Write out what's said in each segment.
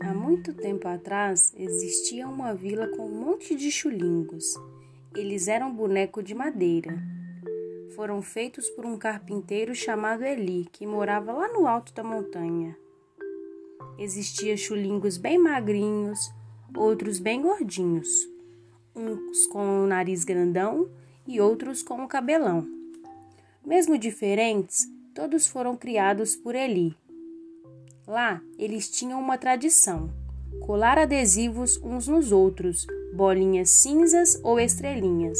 Há muito tempo atrás existia uma vila com um monte de chulingos. Eles eram boneco de madeira. Foram feitos por um carpinteiro chamado Eli, que morava lá no alto da montanha. Existia chulingos bem magrinhos, outros bem gordinhos, uns com o nariz grandão e outros com o cabelão. Mesmo diferentes, todos foram criados por Eli. Lá, eles tinham uma tradição: colar adesivos uns nos outros, bolinhas cinzas ou estrelinhas.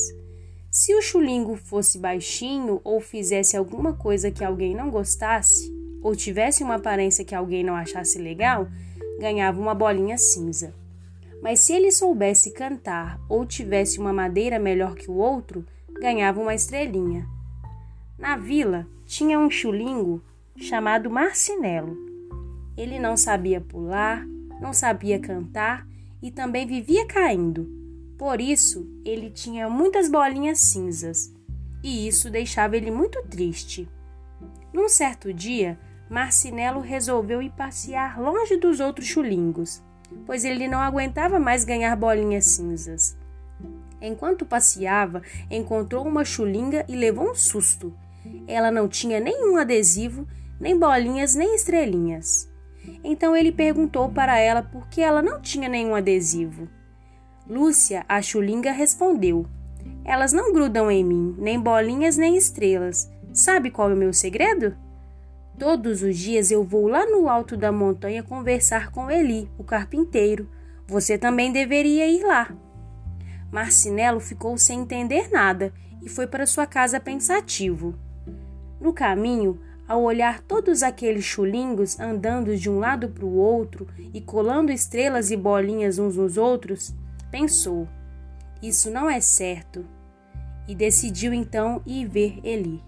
Se o chulingo fosse baixinho ou fizesse alguma coisa que alguém não gostasse, ou tivesse uma aparência que alguém não achasse legal, ganhava uma bolinha cinza. Mas se ele soubesse cantar ou tivesse uma madeira melhor que o outro, ganhava uma estrelinha. Na vila tinha um chulingo chamado Marcinelo. Ele não sabia pular, não sabia cantar e também vivia caindo. Por isso, ele tinha muitas bolinhas cinzas, e isso deixava ele muito triste. Num certo dia, Marcinelo resolveu ir passear longe dos outros chulingos pois ele não aguentava mais ganhar bolinhas cinzas. Enquanto passeava, encontrou uma chulinga e levou um susto. Ela não tinha nenhum adesivo, nem bolinhas, nem estrelinhas. Então ele perguntou para ela por que ela não tinha nenhum adesivo. Lúcia, a chulinga, respondeu: Elas não grudam em mim, nem bolinhas, nem estrelas. Sabe qual é o meu segredo? Todos os dias eu vou lá no alto da montanha conversar com Eli, o carpinteiro. Você também deveria ir lá. Marcinelo ficou sem entender nada e foi para sua casa pensativo. No caminho, ao olhar todos aqueles chulingos andando de um lado para o outro e colando estrelas e bolinhas uns nos outros, pensou: Isso não é certo. E decidiu então ir ver Eli.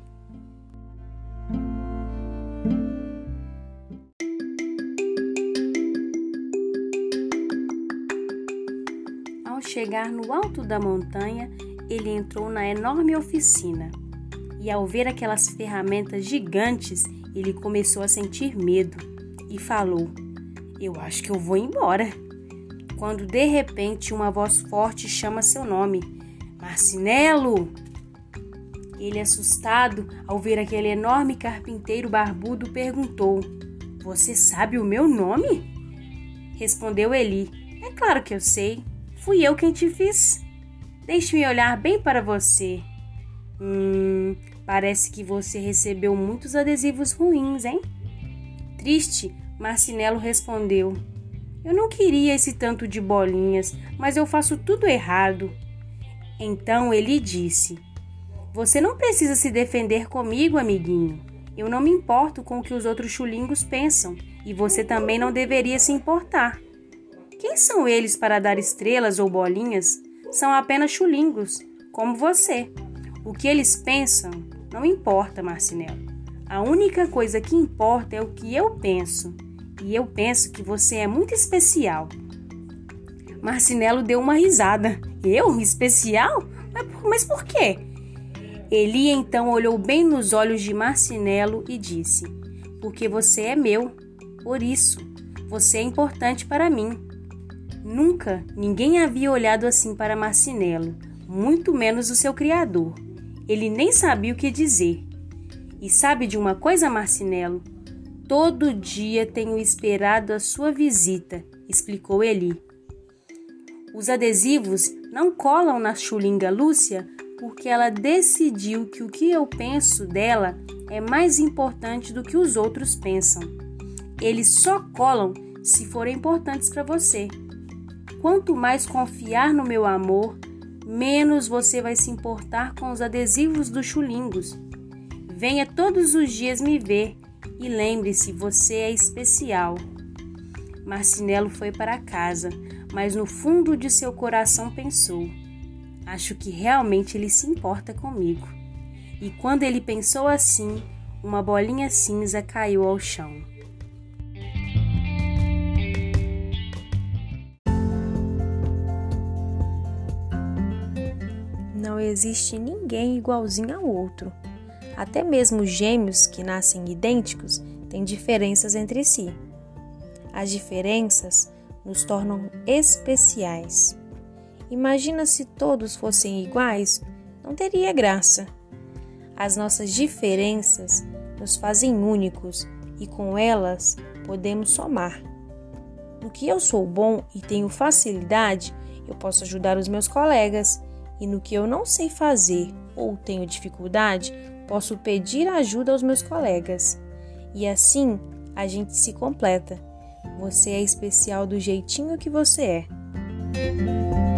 Chegar no alto da montanha, ele entrou na enorme oficina. E ao ver aquelas ferramentas gigantes, ele começou a sentir medo e falou: Eu acho que eu vou embora. Quando de repente uma voz forte chama seu nome: Marcinelo! Ele, assustado ao ver aquele enorme carpinteiro barbudo, perguntou: Você sabe o meu nome? Respondeu Eli: É claro que eu sei. Fui eu quem te fiz. Deixe-me olhar bem para você. Hum, parece que você recebeu muitos adesivos ruins, hein? Triste, Marcinelo respondeu. Eu não queria esse tanto de bolinhas, mas eu faço tudo errado. Então ele disse: Você não precisa se defender comigo, amiguinho. Eu não me importo com o que os outros chulingos pensam, e você também não deveria se importar. Quem são eles para dar estrelas ou bolinhas? São apenas chulingos, como você. O que eles pensam não importa, Marcinelo. A única coisa que importa é o que eu penso. E eu penso que você é muito especial. Marcinelo deu uma risada. Eu? Especial? Mas, mas por quê? Eli então olhou bem nos olhos de Marcinelo e disse: Porque você é meu. Por isso, você é importante para mim. Nunca ninguém havia olhado assim para Marcinelo, muito menos o seu criador. Ele nem sabia o que dizer. E sabe de uma coisa, Marcinelo? Todo dia tenho esperado a sua visita, explicou Eli. Os adesivos não colam na chulinga Lúcia porque ela decidiu que o que eu penso dela é mais importante do que os outros pensam. Eles só colam se forem importantes para você. Quanto mais confiar no meu amor, menos você vai se importar com os adesivos dos chulingos. Venha todos os dias me ver e lembre-se, você é especial. Marcinelo foi para casa, mas no fundo de seu coração pensou: Acho que realmente ele se importa comigo. E quando ele pensou assim, uma bolinha cinza caiu ao chão. Não existe ninguém igualzinho ao outro. Até mesmo gêmeos que nascem idênticos têm diferenças entre si. As diferenças nos tornam especiais. Imagina se todos fossem iguais, não teria graça. As nossas diferenças nos fazem únicos e com elas podemos somar. No que eu sou bom e tenho facilidade, eu posso ajudar os meus colegas, e no que eu não sei fazer ou tenho dificuldade, posso pedir ajuda aos meus colegas. E assim a gente se completa. Você é especial do jeitinho que você é.